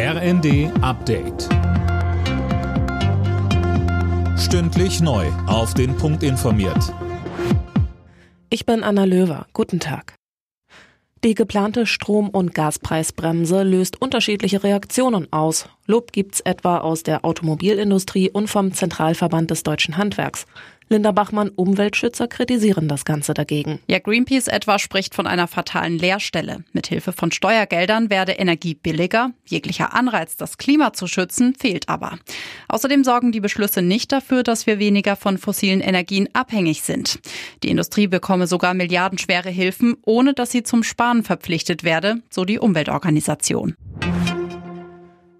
RND Update. Stündlich neu. Auf den Punkt informiert. Ich bin Anna Löwer. Guten Tag. Die geplante Strom- und Gaspreisbremse löst unterschiedliche Reaktionen aus. Lob gibt's etwa aus der Automobilindustrie und vom Zentralverband des deutschen Handwerks. Linda Bachmann, Umweltschützer, kritisieren das Ganze dagegen. Ja, Greenpeace etwa spricht von einer fatalen Leerstelle. Mithilfe von Steuergeldern werde Energie billiger. Jeglicher Anreiz, das Klima zu schützen, fehlt aber. Außerdem sorgen die Beschlüsse nicht dafür, dass wir weniger von fossilen Energien abhängig sind. Die Industrie bekomme sogar milliardenschwere Hilfen, ohne dass sie zum Sparen verpflichtet werde, so die Umweltorganisation.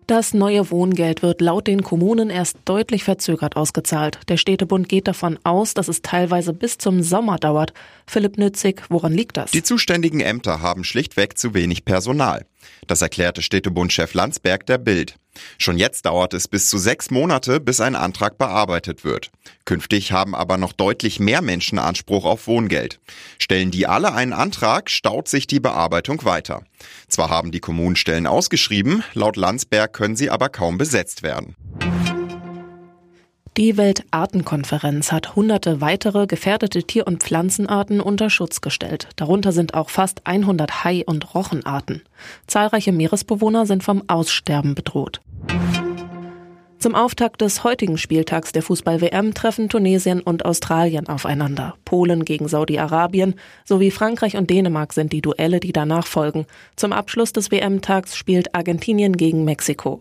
Das neue Wohngeld wird laut den Kommunen erst deutlich verzögert ausgezahlt. Der Städtebund geht davon aus, dass es teilweise bis zum Sommer dauert. Philipp Nützig, woran liegt das? Die zuständigen Ämter haben schlichtweg zu wenig Personal. Das erklärte Städtebundchef Landsberg der Bild. Schon jetzt dauert es bis zu sechs Monate, bis ein Antrag bearbeitet wird. Künftig haben aber noch deutlich mehr Menschen Anspruch auf Wohngeld. Stellen die alle einen Antrag, staut sich die Bearbeitung weiter. Zwar haben die Kommunen Stellen ausgeschrieben, laut Landsberg können sie aber kaum besetzt werden. Die Weltartenkonferenz hat hunderte weitere gefährdete Tier- und Pflanzenarten unter Schutz gestellt. Darunter sind auch fast 100 Hai- und Rochenarten. Zahlreiche Meeresbewohner sind vom Aussterben bedroht. Zum Auftakt des heutigen Spieltags der Fußball-WM treffen Tunesien und Australien aufeinander. Polen gegen Saudi-Arabien sowie Frankreich und Dänemark sind die Duelle, die danach folgen. Zum Abschluss des WM-Tags spielt Argentinien gegen Mexiko.